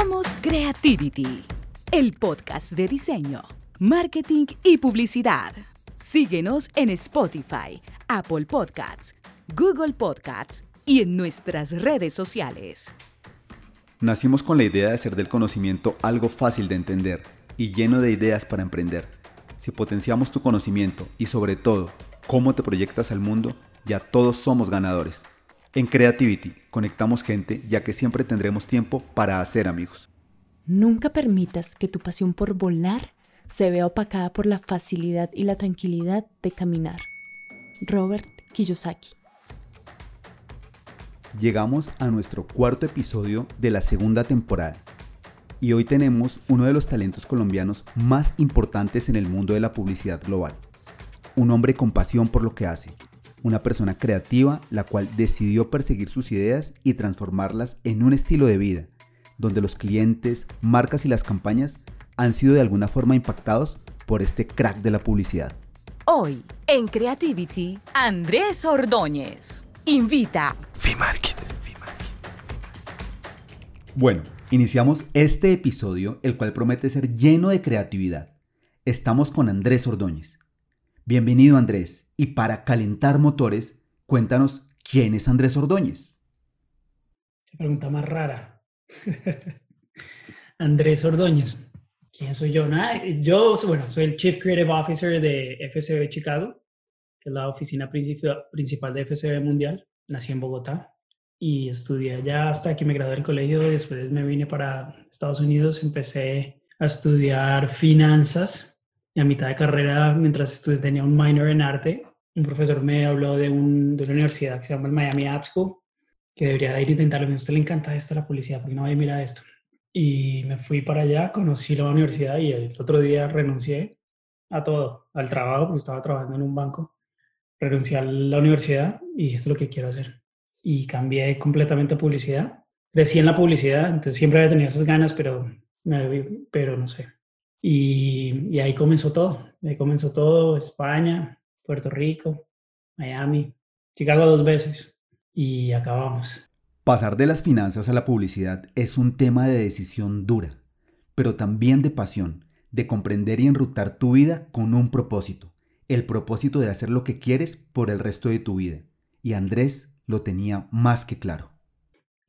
Somos Creativity, el podcast de diseño, marketing y publicidad. Síguenos en Spotify, Apple Podcasts, Google Podcasts y en nuestras redes sociales. Nacimos con la idea de hacer del conocimiento algo fácil de entender y lleno de ideas para emprender. Si potenciamos tu conocimiento y sobre todo cómo te proyectas al mundo, ya todos somos ganadores. En Creativity conectamos gente ya que siempre tendremos tiempo para hacer amigos. Nunca permitas que tu pasión por volar se vea opacada por la facilidad y la tranquilidad de caminar. Robert Kiyosaki. Llegamos a nuestro cuarto episodio de la segunda temporada y hoy tenemos uno de los talentos colombianos más importantes en el mundo de la publicidad global. Un hombre con pasión por lo que hace, una persona creativa la cual decidió perseguir sus ideas y transformarlas en un estilo de vida, donde los clientes, marcas y las campañas han sido de alguna forma impactados por este crack de la publicidad. Hoy, en Creativity, Andrés Ordóñez invita V-Market. Bueno, iniciamos este episodio, el cual promete ser lleno de creatividad. Estamos con Andrés Ordóñez. Bienvenido Andrés. Y para calentar motores, cuéntanos quién es Andrés Ordóñez. Pregunta más rara. Andrés Ordóñez. ¿Quién soy yo? yo, bueno, soy el Chief Creative Officer de FCB Chicago, que es la oficina principal de FCB Mundial. Nací en Bogotá y estudié allá hasta que me gradué del colegio. Después me vine para Estados Unidos, empecé a estudiar finanzas y a mitad de carrera, mientras tenía un minor en arte, un profesor me habló de, un, de una universidad que se llama el Miami Art School, que debería ir a intentarlo. A usted le encanta esto, la policía, porque no va a mirar esto. Y me fui para allá, conocí la universidad y el otro día renuncié a todo, al trabajo, porque estaba trabajando en un banco. Renuncié a la universidad y esto es lo que quiero hacer. Y cambié completamente a publicidad. Crecí en la publicidad, entonces siempre había tenido esas ganas, pero, pero no sé, y, ahí comenzó todo, ahí comenzó todo, España, Puerto Rico, Miami, Chicago dos veces y acabamos. Pasar de las finanzas a la publicidad es un tema de decisión dura, pero también de pasión, de comprender y enrutar tu vida con un propósito, el propósito de hacer lo que quieres por el resto de tu vida. Y Andrés lo tenía más que claro.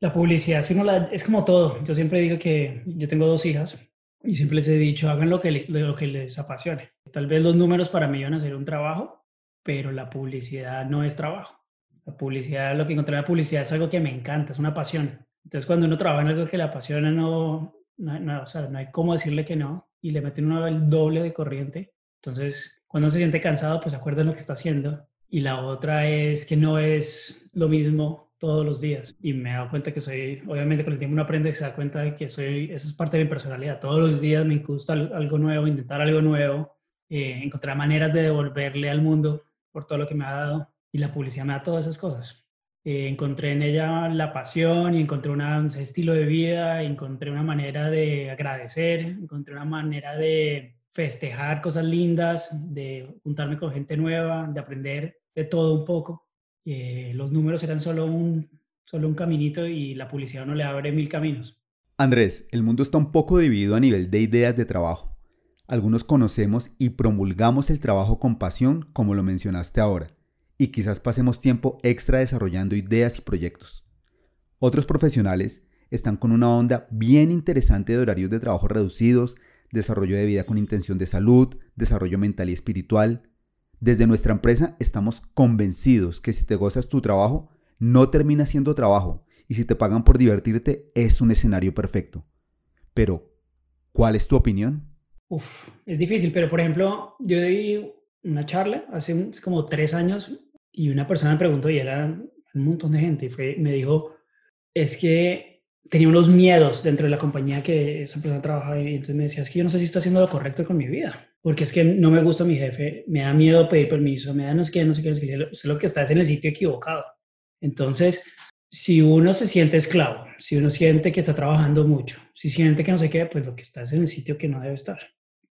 La publicidad, si la, es como todo. Yo siempre digo que yo tengo dos hijas y siempre les he dicho, hagan lo que, lo que les apasione. Tal vez los números para mí van a ser un trabajo, pero la publicidad no es trabajo. La publicidad, lo que encontré en la publicidad es algo que me encanta, es una pasión. Entonces, cuando uno trabaja en algo que le apasiona, no, no, no, o sea, no hay cómo decirle que no y le meten uno el doble de corriente. Entonces, cuando uno se siente cansado, pues acuerda lo que está haciendo. Y la otra es que no es lo mismo todos los días. Y me he dado cuenta que soy, obviamente con el tiempo uno aprende y se da cuenta que soy, eso es parte de mi personalidad. Todos los días me gusta algo nuevo, intentar algo nuevo, eh, encontrar maneras de devolverle al mundo por todo lo que me ha dado. Y la publicidad me da todas esas cosas. Eh, encontré en ella la pasión y encontré un estilo de vida, encontré una manera de agradecer, encontré una manera de festejar cosas lindas, de juntarme con gente nueva, de aprender de todo un poco eh, los números eran solo un, solo un caminito y la publicidad no le abre mil caminos. Andrés, el mundo está un poco dividido a nivel de ideas de trabajo. Algunos conocemos y promulgamos el trabajo con pasión, como lo mencionaste ahora, y quizás pasemos tiempo extra desarrollando ideas y proyectos. Otros profesionales están con una onda bien interesante de horarios de trabajo reducidos, desarrollo de vida con intención de salud, desarrollo mental y espiritual, desde nuestra empresa estamos convencidos que si te gozas tu trabajo, no termina siendo trabajo y si te pagan por divertirte es un escenario perfecto. Pero, ¿cuál es tu opinión? Uf, es difícil, pero por ejemplo, yo di una charla hace como tres años y una persona me preguntó, y era un montón de gente, y fue, me dijo, es que tenía unos miedos dentro de la compañía que esa persona trabajaba y entonces me decía, es que yo no sé si estoy haciendo lo correcto con mi vida porque es que no me gusta mi jefe, me da miedo pedir permiso, me da no sé qué, no sé qué, no sé qué, usted lo que está es en el sitio equivocado. Entonces, si uno se siente esclavo, si uno siente que está trabajando mucho, si siente que no sé qué, pues lo que está es en el sitio que no debe estar.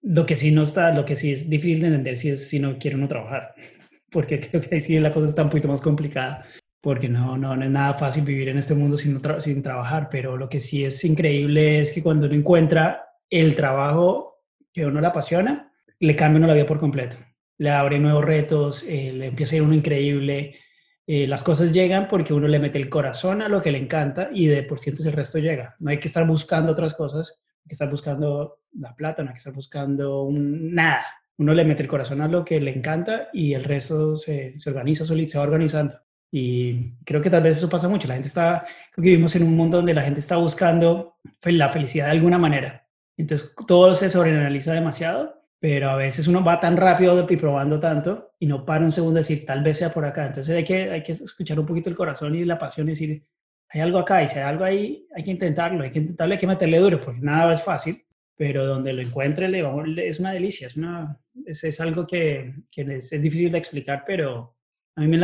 Lo que sí no está, lo que sí es difícil de entender si es si no quiere uno trabajar, porque creo que ahí sí la cosa está un poquito más complicada. porque no, no, no es nada fácil vivir en este mundo sin, sin trabajar, pero lo que sí es increíble es que cuando uno encuentra el trabajo que a uno le apasiona, le cambia uno la vida por completo. Le abre nuevos retos, eh, le empieza a ir uno increíble. Eh, las cosas llegan porque uno le mete el corazón a lo que le encanta y de por ciento el resto llega. No hay que estar buscando otras cosas, hay que estar buscando la plata, no hay que estar buscando nada. Uno le mete el corazón a lo que le encanta y el resto se, se organiza se va organizando. Y creo que tal vez eso pasa mucho. La gente está, creo que vivimos en un mundo donde la gente está buscando la felicidad de alguna manera. Entonces todo se sobreanaliza demasiado, pero a veces uno va tan rápido y probando tanto y no para un segundo decir tal vez sea por acá. Entonces hay que, hay que escuchar un poquito el corazón y la pasión y decir hay algo acá y si hay algo ahí hay que intentarlo, hay que intentarlo, hay que meterle duro porque nada es fácil, pero donde lo encuentre le es una delicia, es, una, es, es algo que, que es, es difícil de explicar, pero a mí me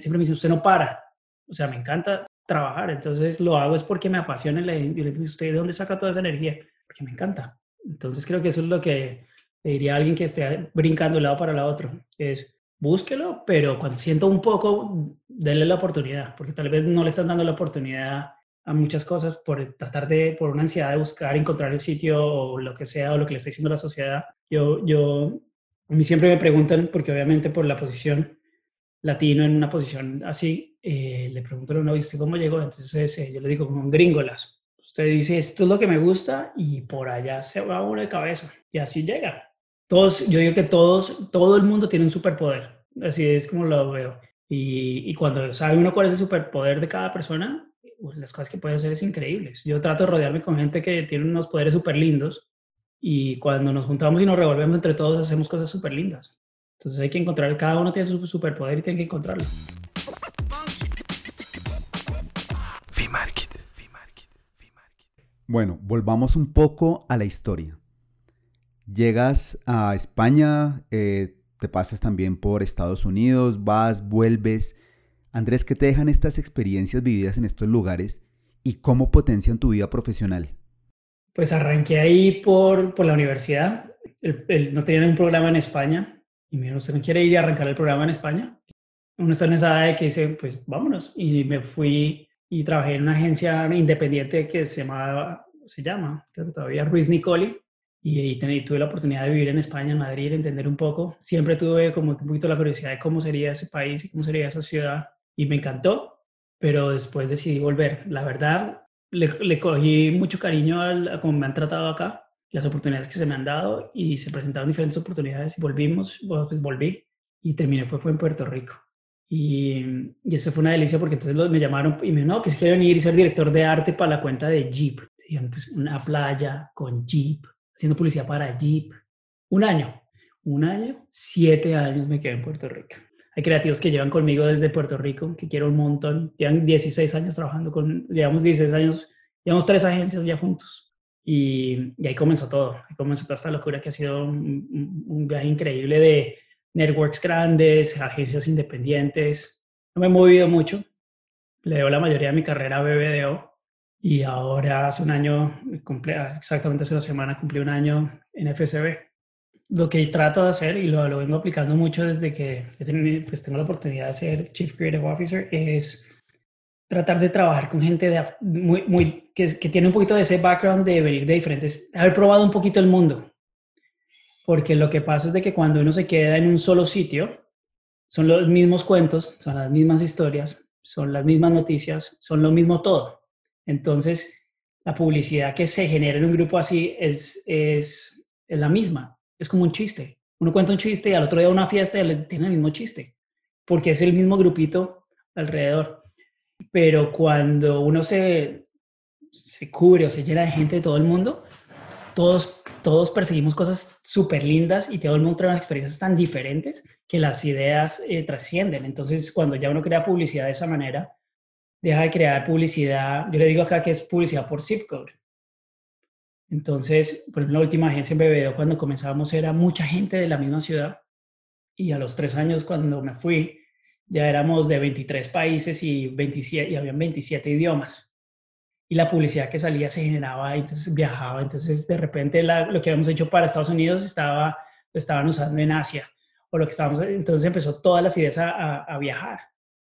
siempre me dicen, usted no para. O sea, me encanta trabajar, entonces lo hago es porque me apasiona y le, digo, ¿usted de dónde saca toda esa energía? Porque me encanta. Entonces creo que eso es lo que le diría a alguien que esté brincando de un lado para el otro, es búsquelo, pero cuando sienta un poco, denle la oportunidad, porque tal vez no le están dando la oportunidad a muchas cosas por tratar de, por una ansiedad de buscar, encontrar el sitio o lo que sea, o lo que le está diciendo la sociedad. Yo, yo, a mí siempre me preguntan, porque obviamente por la posición, latino en una posición así, eh, le pregunto a uno, ¿viste cómo llegó? Entonces eh, yo le digo como un gringolas. Usted dice, esto es lo que me gusta y por allá se va uno de cabeza. Y así llega. Todos, yo digo que todos, todo el mundo tiene un superpoder. Así es como lo veo. Y, y cuando sabe uno cuál es el superpoder de cada persona, pues, las cosas que puede hacer es increíbles. Yo trato de rodearme con gente que tiene unos poderes súper lindos y cuando nos juntamos y nos revolvemos entre todos hacemos cosas súper lindas. Entonces hay que encontrar, cada uno tiene su superpoder y tiene que encontrarlo. Bueno, volvamos un poco a la historia. Llegas a España, eh, te pasas también por Estados Unidos, vas, vuelves. Andrés, ¿qué te dejan estas experiencias vividas en estos lugares y cómo potencian tu vida profesional? Pues arranqué ahí por, por la universidad. no tenían un programa en España y me dijeron, ¿usted no quiere ir a arrancar el programa en España? Uno está en esa edad de que dice, pues vámonos. Y me fui y trabajé en una agencia independiente que se llamaba, se llama, creo que todavía Ruiz Nicoli. Y ahí tuve la oportunidad de vivir en España, en Madrid, entender un poco. Siempre tuve como un poquito la curiosidad de cómo sería ese país y cómo sería esa ciudad. Y me encantó, pero después decidí volver. La verdad, le, cogí mucho cariño a cómo me han tratado acá las oportunidades que se me han dado y se presentaron diferentes oportunidades y volvimos, pues volví y terminé, fue, fue en Puerto Rico. Y, y eso fue una delicia porque entonces me llamaron y me dijeron, no, que si quiero venir y ser director de arte para la cuenta de Jeep. Dijeron, pues una playa con Jeep, haciendo publicidad para Jeep. Un año, un año, siete años me quedé en Puerto Rico. Hay creativos que llevan conmigo desde Puerto Rico, que quiero un montón. Llevan 16 años trabajando con, llevamos 16 años, llevamos tres agencias ya juntos. Y, ahí comenzó todo, ahí comenzó toda esta locura que ha sido un, viaje increíble de networks grandes, agencias independientes. No me he movido mucho, le debo la mayoría de mi carrera a BBDO y ahora hace un año, exactamente hace una semana, cumplí un año en FSB. Lo que trato de hacer, y lo, lo vengo aplicando mucho desde que pues tengo la oportunidad de ser Chief Creative Officer, es tratar de trabajar con gente de, muy, muy, que, que, tiene un poquito de ese background de venir de diferentes, haber probado un poquito el mundo. Porque lo que pasa es de que cuando uno se queda en un solo sitio, son los mismos cuentos, son las mismas historias, son las mismas noticias, son lo mismo todo. Entonces, la publicidad que se genera en un grupo así es, es, es la misma, es como un chiste. Uno cuenta un chiste y al otro día una fiesta y tiene el mismo chiste, porque es el mismo grupito alrededor pero cuando uno se, se cubre o se llena de gente de todo el mundo, todos, todos perseguimos cosas súper lindas y todo el mundo trae unas experiencias tan diferentes que las ideas eh, trascienden. Entonces, cuando ya uno crea publicidad de esa manera, deja de crear publicidad, yo le digo acá que es publicidad por zip code. Entonces, por ejemplo, la última agencia en BBDO, cuando comenzamos, era mucha gente de la misma ciudad. Y a los tres años, cuando me fui, ya éramos de 23 países y, 27, y habían 27 idiomas. Y la publicidad que salía se generaba, entonces viajaba. Entonces, de repente, lo que habíamos hecho para Estados Unidos estaba, lo estaban usando en Asia. O lo que estábamos, entonces empezó todas las ideas a, viajar.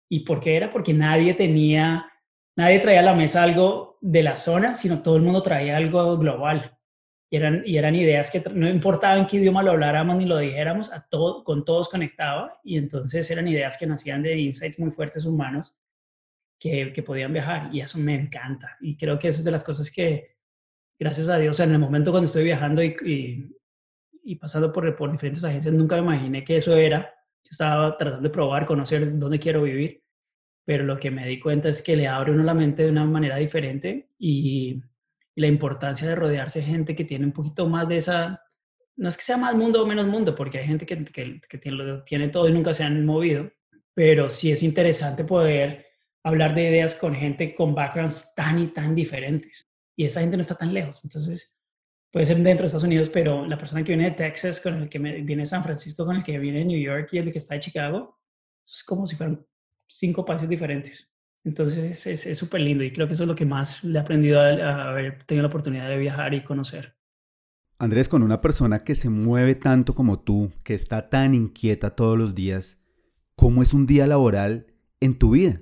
¿Y por qué era? Porque nadie tenía, nadie traía a la mesa algo de la zona, sino todo el mundo traía algo global. Y eran, y eran ideas que no importaba en qué idioma lo habláramos ni lo dijéramos, a todo, con todos conectaba. Y entonces eran ideas que nacían de insights muy fuertes humanos que, que podían viajar. Y eso me encanta. Y creo que eso es de las cosas que, gracias a Dios, en el momento cuando estoy viajando y, y, pasando por, por diferentes agencias, nunca me imaginé que eso era yo estaba tratando de probar, conocer dónde quiero vivir, pero lo que me di cuenta es que le abre uno la mente de una manera diferente y, la importancia de rodearse de gente que tiene un poquito más de esa, no es que sea más mundo o menos mundo, porque hay gente que, que, que tiene, tiene todo y nunca se han movido, pero sí es interesante poder hablar de ideas con gente con backgrounds tan y tan diferentes. Y esa gente no está tan lejos. Entonces, puede ser dentro de Estados Unidos, pero la persona que viene de Texas, con el que viene de San Francisco, con el que viene de New York y el que está de Chicago, es como si fueran cinco países diferentes. Entonces es súper lindo y creo que eso es lo que más le he aprendido a, haber tenido la oportunidad de viajar y conocer. Andrés, con una persona que se mueve tanto como tú, que está tan inquieta todos los días, ¿cómo es un día laboral en tu vida?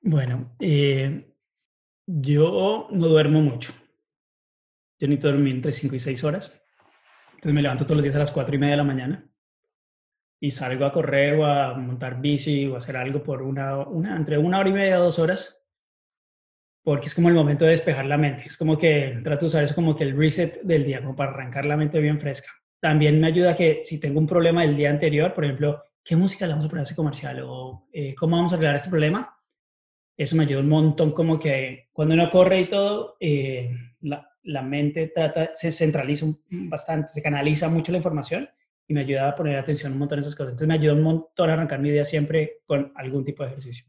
Bueno, eh, yo no duermo mucho. Yo necesito dormir entre 5 y 6 horas. Entonces me levanto todos los días a las 4 y media de la mañana y salgo a correr o a montar bici o a hacer algo por una, una, entre una hora y media o dos horas, porque es como el momento de despejar la mente. Es como que trato de usar eso como que el reset del día, como para arrancar la mente bien fresca. También me ayuda que si tengo un problema del día anterior, por ejemplo, ¿qué música le vamos a poner a ese comercial? O eh, ¿cómo vamos a arreglar este problema? Eso me ayuda un montón, como que cuando uno corre y todo, eh, la, la mente trata, se centraliza bastante, se canaliza mucho la información y me ayuda a poner atención un montón a esas cosas. Entonces me ayuda un montón a arrancar mi día siempre con algún tipo de ejercicio.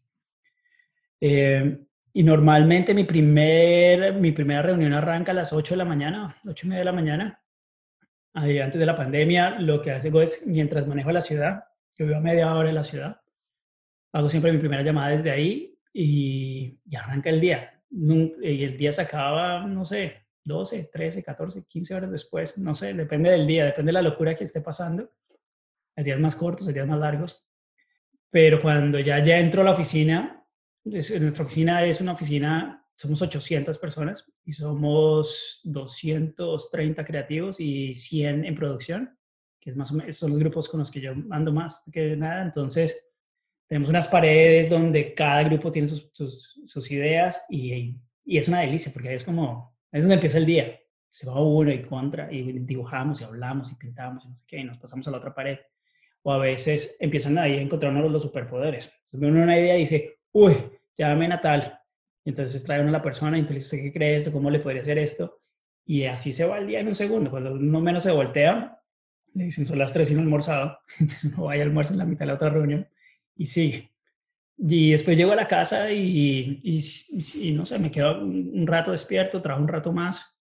Eh, y normalmente mi, primer, mi primera reunión arranca a las 8 de la mañana, 8 y media de la mañana. Antes de la pandemia, lo que hago es, mientras manejo la ciudad, yo vivo a media hora de la ciudad, hago siempre mi primera llamada desde ahí y, y arranca el día. Y el día se acaba, no sé, 12, 13, 14, 15 horas después, no sé, depende del día, depende de la locura que esté pasando. Hay días más cortos, hay días más largos. Pero cuando ya, ya entro a la oficina, nuestra oficina es una oficina, somos 800 personas y somos 230 creativos y 100 en producción, que es más son los grupos con los que yo ando más que nada. Entonces, tenemos unas paredes donde cada grupo tiene sus, ideas y es una delicia porque es como es donde empieza el día. Se va uno y contra, y dibujamos y hablamos y pintamos y no sé qué, y nos pasamos a la otra pared. O a veces empiezan ahí a encontrarnos los superpoderes. Entonces uno una idea y dice, uy, llámame Natal. Entonces trae uno a la persona y entonces dice, ¿qué cree esto? ¿Cómo le podría hacer esto? Y así se va el día en un segundo. Cuando uno menos se voltea, le dicen, son las tres y no almorzado. Entonces uno va y almuerza en la mitad de la otra reunión y sigue. Y después llego a la casa y, y, no sé, me quedo un rato despierto, trabajo un rato más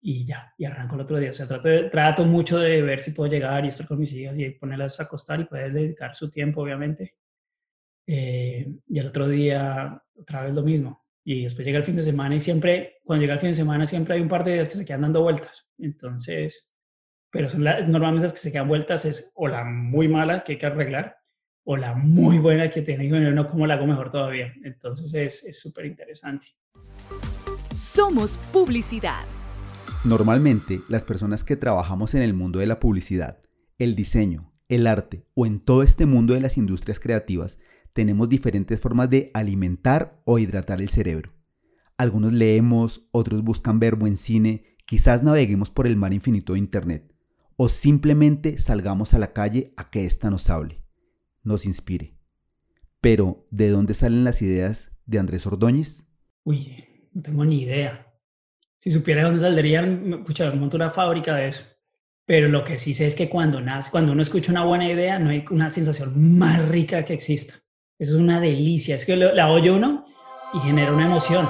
y ya, y arranco el otro día. O sea, trato, mucho de ver si puedo llegar y estar con mis hijas y ponerlas a acostar y poder dedicar su tiempo, obviamente. Eh, y el otro día, otra vez lo mismo. Y después llega el fin de semana y siempre, cuando llega el fin de semana, siempre hay un par de días que se quedan dando vueltas. Entonces, pero son normalmente las que se quedan vueltas es o la muy mala que hay que arreglar o la muy buena que tiene y no cómo la hago mejor todavía. Entonces es súper interesante. Somos publicidad. Normalmente las personas que trabajamos en el mundo de la publicidad, el diseño, el arte o en todo este mundo de las industrias creativas tenemos diferentes formas de alimentar o hidratar el cerebro. Algunos leemos, otros buscan ver buen cine, quizás naveguemos por el mar infinito de Internet o simplemente salgamos a la calle a que ésta nos hable nos inspire. Pero, ¿de dónde salen las ideas de Andrés Ordóñez? Uy, no tengo ni idea. Si supiera de dónde saldrían, pucha, monto una fábrica de eso. Pero lo que sí sé es que cuando nace, cuando uno escucha una buena idea, no hay una sensación más rica que exista. Eso es una delicia. Es que la oye uno y genera una emoción.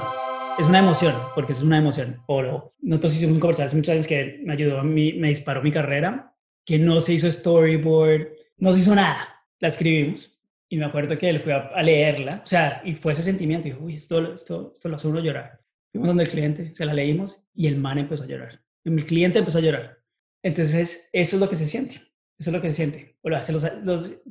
Es una emoción, porque es una emoción. O nosotros hicimos un conversar hace muchos años que me ayudó a mí, me disparó mi carrera, que no se hizo storyboard, no se hizo nada la escribimos y me acuerdo que él fue a, leerla, o sea, y fue ese sentimiento, y dijo, uy, esto, esto, esto lo hace uno llorar. Fuimos donde el cliente, se la leímos y el man empezó a llorar. El cliente empezó a llorar. Entonces, eso es lo que se siente, eso es lo que se siente.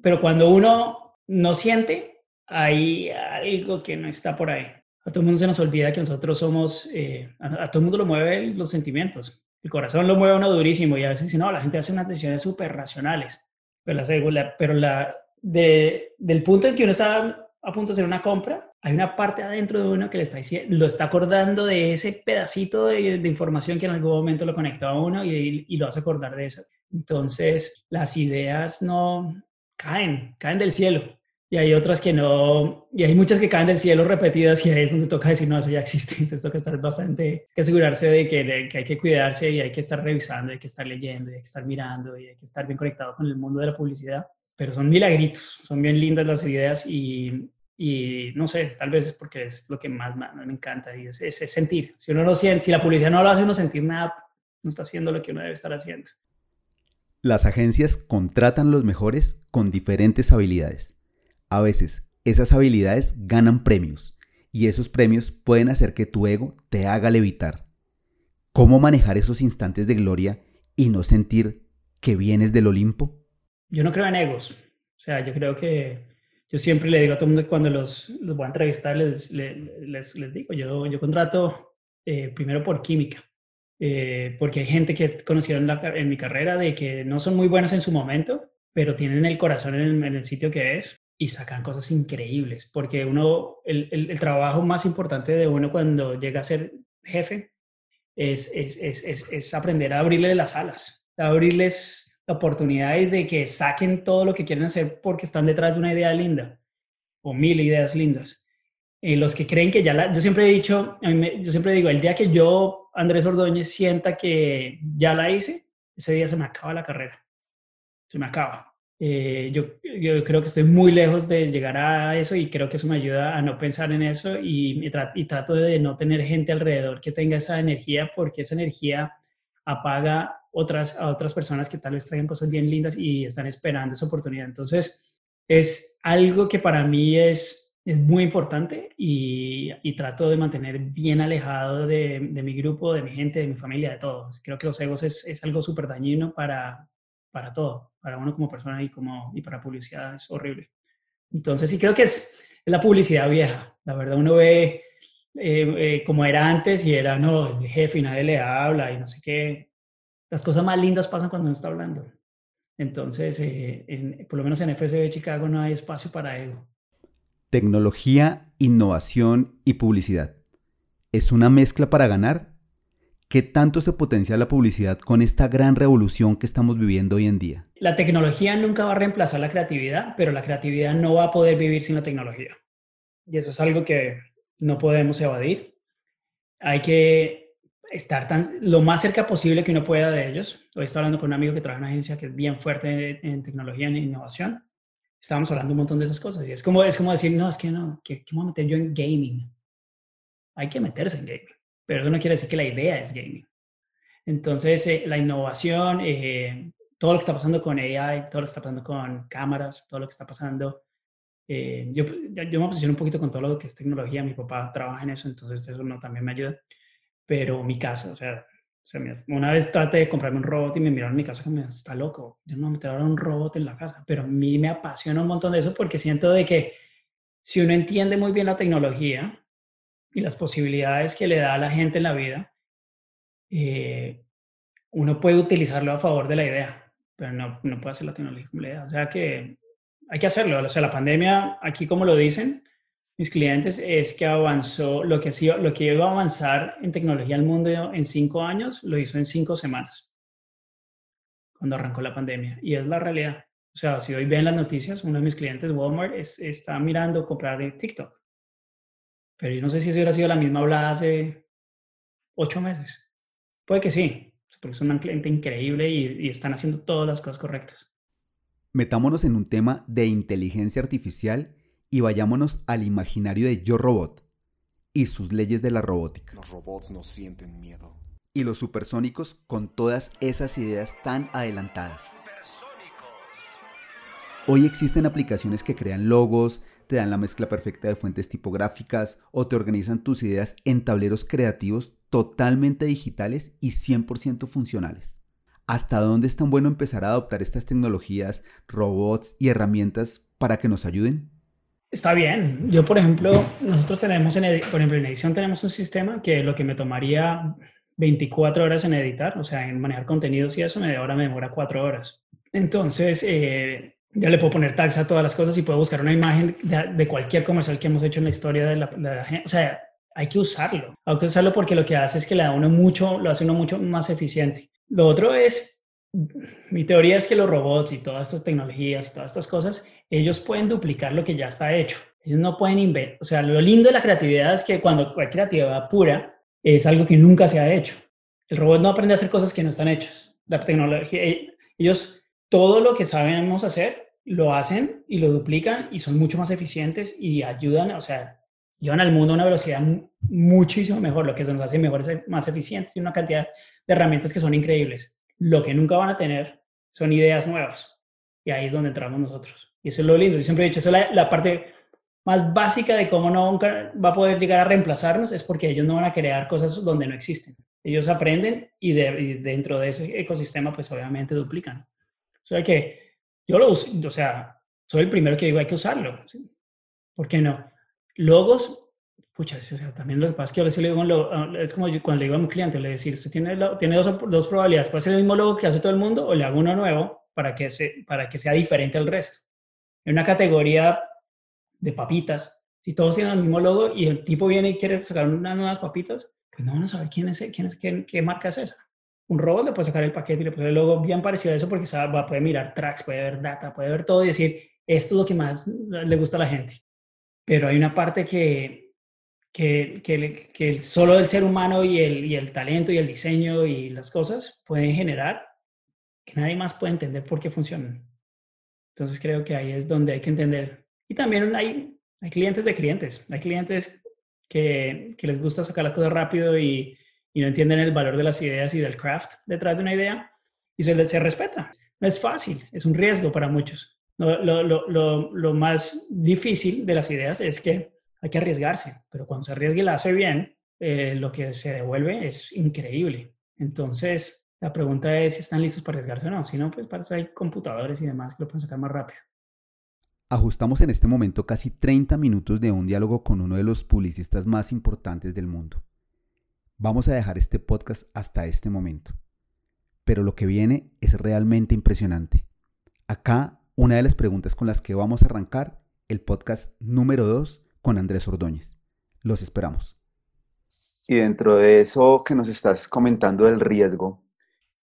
Pero cuando uno no siente, hay algo que no está por ahí. A todo el mundo se nos olvida que nosotros somos, eh, a, todo el mundo lo mueve los sentimientos. El corazón lo mueve uno durísimo y a veces, no, la gente hace unas decisiones súper racionales. Pero, la, pero la, de, del punto en que uno está a punto de hacer una compra, hay una parte adentro de uno que le está lo está acordando de ese pedacito de, de información que en algún momento lo conectó a uno y, y, lo hace acordar de eso. Entonces, las ideas no caen, caen del cielo y hay otras que no, y hay muchas que caen del cielo repetidas y ahí es donde toca decir, no, eso ya existe, entonces toca estar bastante, que asegurarse de que, que, hay que cuidarse y hay que estar revisando, hay que estar leyendo, hay que estar mirando y hay que estar bien conectado con el mundo de la publicidad, pero son milagritos, son bien lindas las ideas y, y no sé, tal vez es porque es lo que más, más me encanta y es, es, sentir, si uno no siente, si la publicidad no lo hace uno sentir nada, no está haciendo lo que uno debe estar haciendo. Las agencias contratan los mejores con diferentes habilidades a veces esas habilidades ganan premios y esos premios pueden hacer que tu ego te haga levitar. ¿Cómo manejar esos instantes de gloria y no sentir que vienes del Olimpo? Yo no creo en egos. O sea, yo creo que yo siempre le digo a todo el mundo que cuando los, los voy a entrevistar, les, les, les, digo, yo, yo contrato eh, primero por química. Eh, porque hay gente que he en, en, mi carrera de que no son muy buenos en su momento, pero tienen el corazón en el sitio que es y sacan cosas increíbles, porque uno, el, el, trabajo más importante de uno cuando llega a ser jefe es, es, es, es aprender a abrirle las alas, a abrirles la oportunidad de que saquen todo lo que quieren hacer porque están detrás de una idea linda o mil ideas lindas. Y los que creen que ya la, yo siempre he dicho, yo siempre digo, el día que yo, Andrés Ordóñez, sienta que ya la hice, ese día se me acaba la carrera. Se me acaba. Eh, yo, yo, creo que estoy muy lejos de llegar a eso y creo que eso me ayuda a no pensar en eso y, y, trato de no tener gente alrededor que tenga esa energía porque esa energía apaga otras, a otras personas que tal vez traigan cosas bien lindas y están esperando esa oportunidad. Entonces, es algo que para mí es, es muy importante y, y trato de mantener bien alejado de, de, mi grupo, de mi gente, de mi familia, de todos. Creo que los egos es, es algo súper dañino para, para todo, para uno como persona y, como, y para publicidad es horrible. Entonces sí creo que es, la publicidad vieja. La verdad uno ve eh, eh, como era antes y era, no, el jefe y nadie le habla y no sé qué. Las cosas más lindas pasan cuando uno está hablando. Entonces, eh, por lo menos en FSB Chicago no hay espacio para ego. Tecnología, innovación y publicidad. ¿Es una mezcla para ganar ¿Qué tanto se potencia la publicidad con esta gran revolución que estamos viviendo hoy en día? La tecnología nunca va a reemplazar la creatividad, pero la creatividad no va a poder vivir sin la tecnología. Y eso es algo que no podemos evadir. Hay que estar tan, lo más cerca posible que uno pueda de ellos. Hoy estoy hablando con un amigo que trabaja en una agencia que es bien fuerte en tecnología, en innovación. Estábamos hablando un montón de esas cosas. Y es como, es como decir, no, es que no, ¿qué, qué me voy a meter yo en gaming? Hay que meterse en gaming pero eso no quiere decir que la idea es gaming. Entonces, eh, la innovación, eh, todo lo que está pasando con AI, todo lo que está pasando con cámaras, todo lo que está pasando, eh, yo, yo me posiciono un poquito con todo lo que es tecnología, mi papá trabaja en eso, entonces eso no, también me ayuda, pero mi caso, o sea, una vez traté de comprarme un robot y me miraron en mi casa como, está loco, yo no me ahora un robot en la casa, pero a mí me apasiona un montón de eso porque siento de que si uno entiende muy bien la tecnología, y las posibilidades que le da a la gente en la vida, eh, uno puede utilizarlo a favor de la idea, pero no, no puede hacer la tecnología como la idea. O sea que hay que hacerlo. O sea, la pandemia, aquí como lo dicen mis clientes, es que avanzó, lo que, lo que iba a avanzar en tecnología al mundo en cinco años, lo hizo en cinco semanas, cuando arrancó la pandemia. Y es la realidad. O sea, si hoy ven las noticias, uno de mis clientes, Walmart, está mirando comprar TikTok pero yo no sé si eso hubiera sido la misma hablada hace ocho meses. Puede que sí, porque es un cliente increíble y, y están haciendo todas las cosas correctas. Metámonos en un tema de inteligencia artificial y vayámonos al imaginario de Yo Robot y sus leyes de la robótica. Los robots no sienten miedo. Y los supersónicos con todas esas ideas tan adelantadas. Hoy existen aplicaciones que crean logos, te dan la mezcla perfecta de fuentes tipográficas o te organizan tus ideas en tableros creativos totalmente digitales y 100% funcionales. ¿Hasta dónde es tan bueno empezar a adoptar estas tecnologías, robots y herramientas para que nos ayuden? Está bien. Yo, por ejemplo, nosotros tenemos, en por ejemplo, en edición tenemos un sistema que lo que me tomaría 24 horas en editar, o sea, en manejar contenidos y eso, me, ahora me demora 4 horas. Entonces, eh, ya le puedo poner tags a todas las cosas y puedo buscar una imagen de, cualquier comercial que hemos hecho en la historia de la, gente. O sea, hay que usarlo. Hay que usarlo porque lo que hace es que le da uno mucho, lo hace uno mucho más eficiente. Lo otro es, mi teoría es que los robots y todas estas tecnologías y todas estas cosas ellos pueden duplicar lo que ya está hecho. Ellos no pueden inventar. O sea, lo lindo de la creatividad es que cuando hay creatividad pura, es algo que nunca se ha hecho. El robot no aprende a hacer cosas que no están hechas. La tecnología, eh, ellos todo lo que sabemos hacer, lo hacen y lo duplican y son mucho más eficientes y ayudan, o sea, llevan al mundo a una velocidad muchísimo mejor, lo que nos hace mejores, más eficientes y una cantidad de herramientas que son increíbles. Lo que nunca van a tener son ideas nuevas. Y ahí es donde entramos nosotros. Y eso es lo lindo. Yo siempre he dicho, eso es la, parte más básica de cómo no va a poder llegar a reemplazarnos, es porque ellos no van a crear cosas donde no existen. Ellos aprenden y, dentro de ese ecosistema, pues obviamente duplican. O sea que yo lo uso, o sea, soy el primero que digo, hay que usarlo. ¿sí? ¿Por qué no? Logos, pucha, o sea, también lo que pasa es que yo le digo, es como cuando le digo a mi cliente, le decir, usted tiene, tiene dos, dos probabilidades, puede ser el mismo logo que hace todo el mundo o le hago uno nuevo para que, para que sea diferente al resto en una categoría de papitas, si todos tienen el mismo logo y el tipo viene y quiere sacar unas nuevas papitas, pues no van a saber quién es, quién es qué, marca es esa. Un robot le puede sacar el paquete y le puede el logo bien parecido a eso porque sabe, va, puede mirar tracks, puede ver data, puede ver todo y decir, esto es lo que más le gusta a la gente. Pero hay una parte que, que, que, que solo el ser humano y el, y el talento y el diseño y las cosas pueden generar que nadie más puede entender por qué funcionan. Entonces creo que ahí es donde hay que entender. Y también hay, hay clientes de clientes. Hay clientes que, que les gusta sacar las cosas rápido y, y, no entienden el valor de las ideas y del craft detrás de una idea y se les se respeta. No es fácil, es un riesgo para muchos. Lo, lo, lo, lo, más difícil de las ideas es que hay que arriesgarse, pero cuando se arriesga y la hace bien, eh, lo que se devuelve es increíble. Entonces, la pregunta es si están listos para arriesgarse o no. Si no, pues para eso hay computadores y demás que lo pueden sacar más rápido. Ajustamos en este momento casi 30 minutos de un diálogo con uno de los publicistas más importantes del mundo. Vamos a dejar este podcast hasta este momento. Pero lo que viene es realmente impresionante. Acá una de las preguntas con las que vamos a arrancar el podcast número 2 con Andrés Ordóñez. Los esperamos. Y dentro de eso que nos estás comentando del riesgo,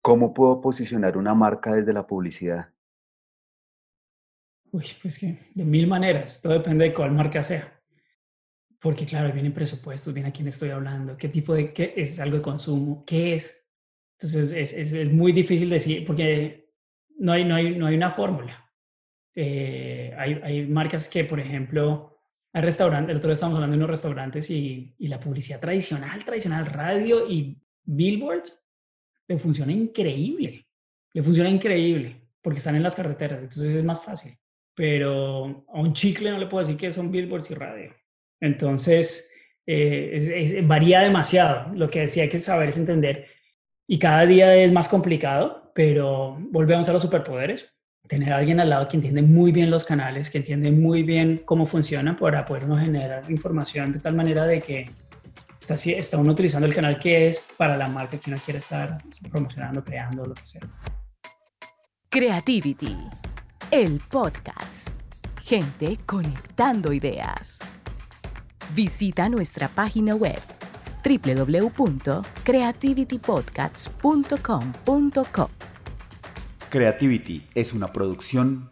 ¿Cómo puedo posicionar una marca desde la publicidad? Uy, pues que de mil maneras, todo depende de cuál marca sea. Porque claro, vienen presupuestos, viene a quién estoy hablando, qué tipo de, qué es algo de consumo, qué es. Entonces es, es, es muy difícil decir, porque no hay, no hay, no hay una fórmula. Eh, hay, hay, marcas que, por ejemplo, hay restaurantes, el otro día estamos hablando de unos restaurantes y, y la publicidad tradicional, tradicional, radio y billboards, le funciona increíble. Le funciona increíble porque están en las carreteras, entonces es más fácil. Pero a un chicle no le puedo decir que son billboards y radio. Entonces, eh, varía demasiado. Lo que decía hay que saber es entender. Y cada día es más complicado, pero volvemos a los superpoderes. Tener alguien al lado que entiende muy bien los canales, que entiende muy bien cómo funciona para poder generar información de tal manera de que está, está uno utilizando el canal que es para la marca que uno quiere estar promocionando, creando, lo que sea. Creativity, el podcast. Gente conectando ideas. Visita nuestra página web www.creativitypodcasts.com.co. Creativity es una producción.